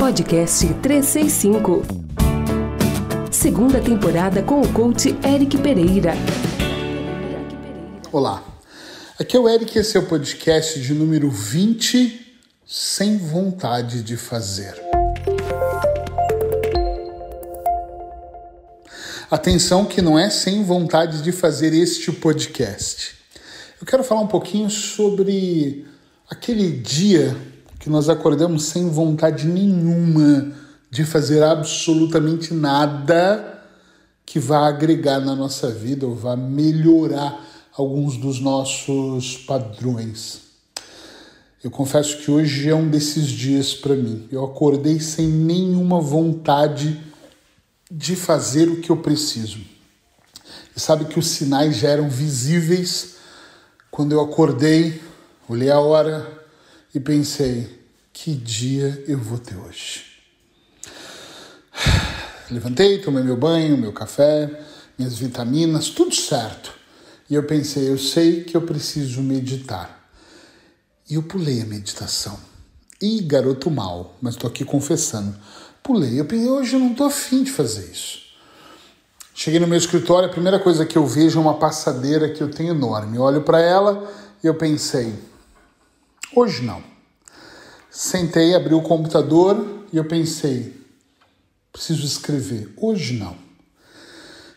Podcast 365. Segunda temporada com o coach Eric Pereira. Olá, aqui é o Eric, esse é o podcast de número 20, Sem Vontade de Fazer. Atenção que não é sem vontade de fazer este podcast. Eu quero falar um pouquinho sobre aquele dia que nós acordamos sem vontade nenhuma de fazer absolutamente nada que vá agregar na nossa vida ou vá melhorar alguns dos nossos padrões. Eu confesso que hoje é um desses dias para mim. Eu acordei sem nenhuma vontade de fazer o que eu preciso. E sabe que os sinais já eram visíveis quando eu acordei, olhei a hora, e pensei: que dia eu vou ter hoje? Levantei, tomei meu banho, meu café, minhas vitaminas, tudo certo. E eu pensei: eu sei que eu preciso meditar. E eu pulei a meditação. E garoto mal, mas estou aqui confessando. Pulei. Eu pensei: hoje eu não estou afim de fazer isso. Cheguei no meu escritório, a primeira coisa que eu vejo é uma passadeira que eu tenho enorme. Eu olho para ela e eu pensei: Hoje não. Sentei, abri o computador e eu pensei, preciso escrever. Hoje não.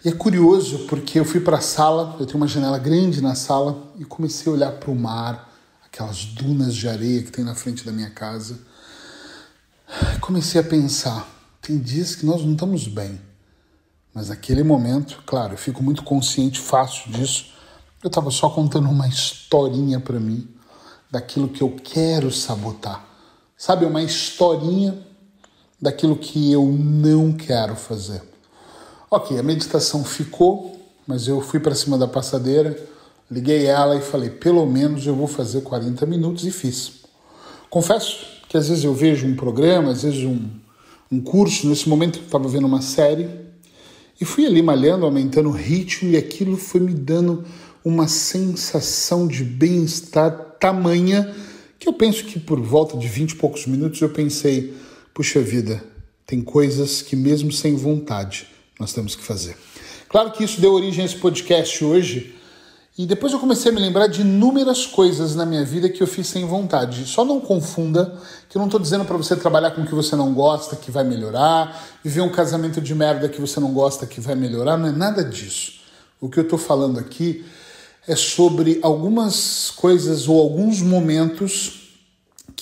E é curioso porque eu fui para a sala, eu tenho uma janela grande na sala e comecei a olhar para o mar, aquelas dunas de areia que tem na frente da minha casa. Comecei a pensar, tem dias que nós não estamos bem. Mas naquele momento, claro, eu fico muito consciente, fácil disso. Eu estava só contando uma historinha para mim daquilo que eu quero sabotar. Sabe, uma historinha daquilo que eu não quero fazer. Ok, a meditação ficou, mas eu fui para cima da passadeira, liguei ela e falei: pelo menos eu vou fazer 40 minutos e fiz. Confesso que às vezes eu vejo um programa, às vezes um, um curso, nesse momento eu estava vendo uma série, e fui ali malhando, aumentando o ritmo, e aquilo foi me dando uma sensação de bem-estar tamanha que eu penso que por volta de 20 e poucos minutos eu pensei, puxa vida, tem coisas que mesmo sem vontade nós temos que fazer. Claro que isso deu origem a esse podcast hoje, e depois eu comecei a me lembrar de inúmeras coisas na minha vida que eu fiz sem vontade. Só não confunda que eu não estou dizendo para você trabalhar com o que você não gosta, que vai melhorar, viver um casamento de merda que você não gosta, que vai melhorar, não é nada disso. O que eu estou falando aqui é sobre algumas coisas ou alguns momentos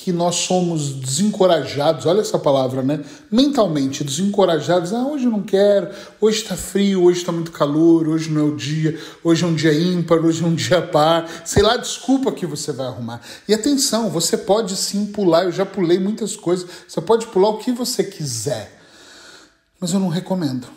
que nós somos desencorajados, olha essa palavra, né? Mentalmente desencorajados. Ah, hoje não quero, hoje está frio, hoje está muito calor, hoje não é o dia, hoje é um dia ímpar, hoje é um dia par. Sei lá, desculpa que você vai arrumar. E atenção, você pode sim pular, eu já pulei muitas coisas, você pode pular o que você quiser, mas eu não recomendo.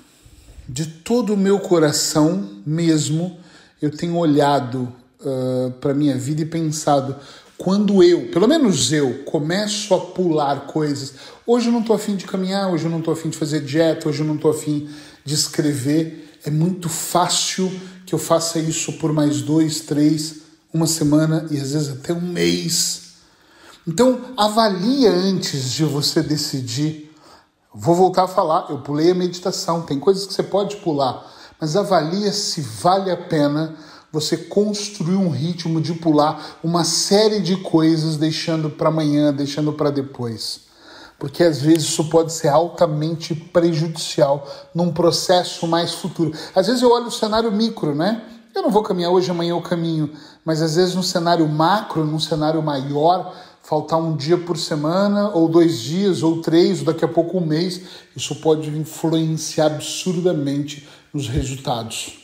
De todo o meu coração mesmo, eu tenho olhado uh, para a minha vida e pensado, quando eu, pelo menos eu, começo a pular coisas, hoje eu não estou afim de caminhar, hoje eu não estou afim de fazer dieta, hoje eu não estou afim de escrever, é muito fácil que eu faça isso por mais dois, três, uma semana e às vezes até um mês. Então, avalia antes de você decidir. Vou voltar a falar, eu pulei a meditação, tem coisas que você pode pular, mas avalia se vale a pena você construir um ritmo de pular uma série de coisas, deixando para amanhã, deixando para depois. Porque às vezes isso pode ser altamente prejudicial num processo mais futuro. Às vezes eu olho o cenário micro, né? Eu não vou caminhar hoje, amanhã eu caminho. Mas às vezes no cenário macro, num cenário maior, faltar um dia por semana, ou dois dias, ou três, ou daqui a pouco um mês, isso pode influenciar absurdamente nos resultados.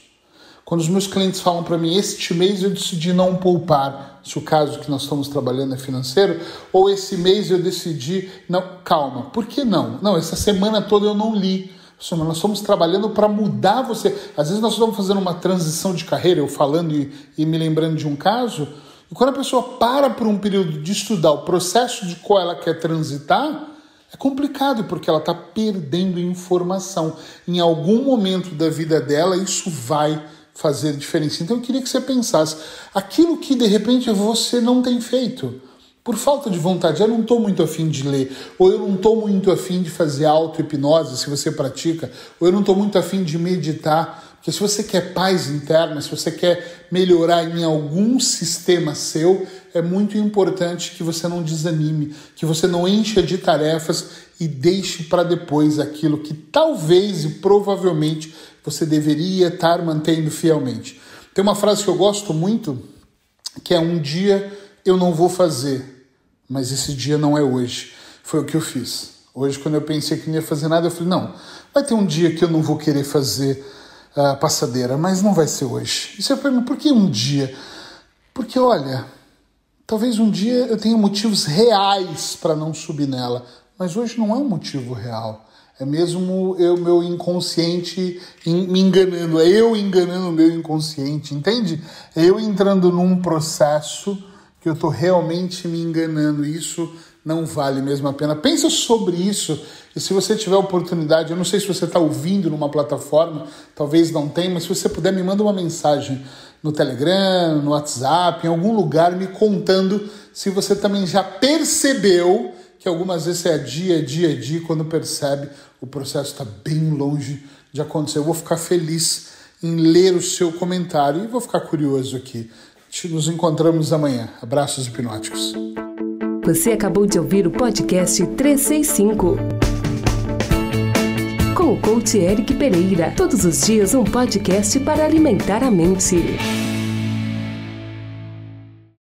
Quando os meus clientes falam para mim, este mês eu decidi não poupar, se o caso que nós estamos trabalhando é financeiro, ou esse mês eu decidi, não, calma, por que não? Não, essa semana toda eu não li. Nós estamos trabalhando para mudar você. Às vezes nós estamos fazendo uma transição de carreira, eu falando e, e me lembrando de um caso, e quando a pessoa para por um período de estudar o processo de qual ela quer transitar, é complicado porque ela está perdendo informação. Em algum momento da vida dela, isso vai fazer diferença. Então eu queria que você pensasse aquilo que de repente você não tem feito. por falta de vontade, eu não estou muito afim de ler, ou eu não estou muito afim de fazer auto-hipnose, se você pratica, ou eu não estou muito afim de meditar, porque se você quer paz interna, se você quer melhorar em algum sistema seu, é muito importante que você não desanime, que você não encha de tarefas e deixe para depois aquilo que talvez e provavelmente você deveria estar mantendo fielmente. Tem uma frase que eu gosto muito, que é um dia eu não vou fazer, mas esse dia não é hoje. Foi o que eu fiz. Hoje, quando eu pensei que não ia fazer nada, eu falei: não, vai ter um dia que eu não vou querer fazer passadeira, mas não vai ser hoje. E você pergunta: por que um dia? Porque, olha, talvez um dia eu tenha motivos reais para não subir nela, mas hoje não é um motivo real. É mesmo eu, meu inconsciente me enganando, é eu enganando o meu inconsciente, entende? É eu entrando num processo que eu estou realmente me enganando. Isso não vale mesmo a pena. Pensa sobre isso. E se você tiver oportunidade, eu não sei se você está ouvindo numa plataforma, talvez não tenha, mas se você puder, me manda uma mensagem no Telegram, no WhatsApp, em algum lugar, me contando se você também já percebeu que algumas vezes é dia, dia, dia, quando percebe o processo está bem longe de acontecer. Eu vou ficar feliz em ler o seu comentário e vou ficar curioso aqui. Nos encontramos amanhã. Abraços hipnóticos. Você acabou de ouvir o podcast 365 com o coach Eric Pereira. Todos os dias um podcast para alimentar a mente.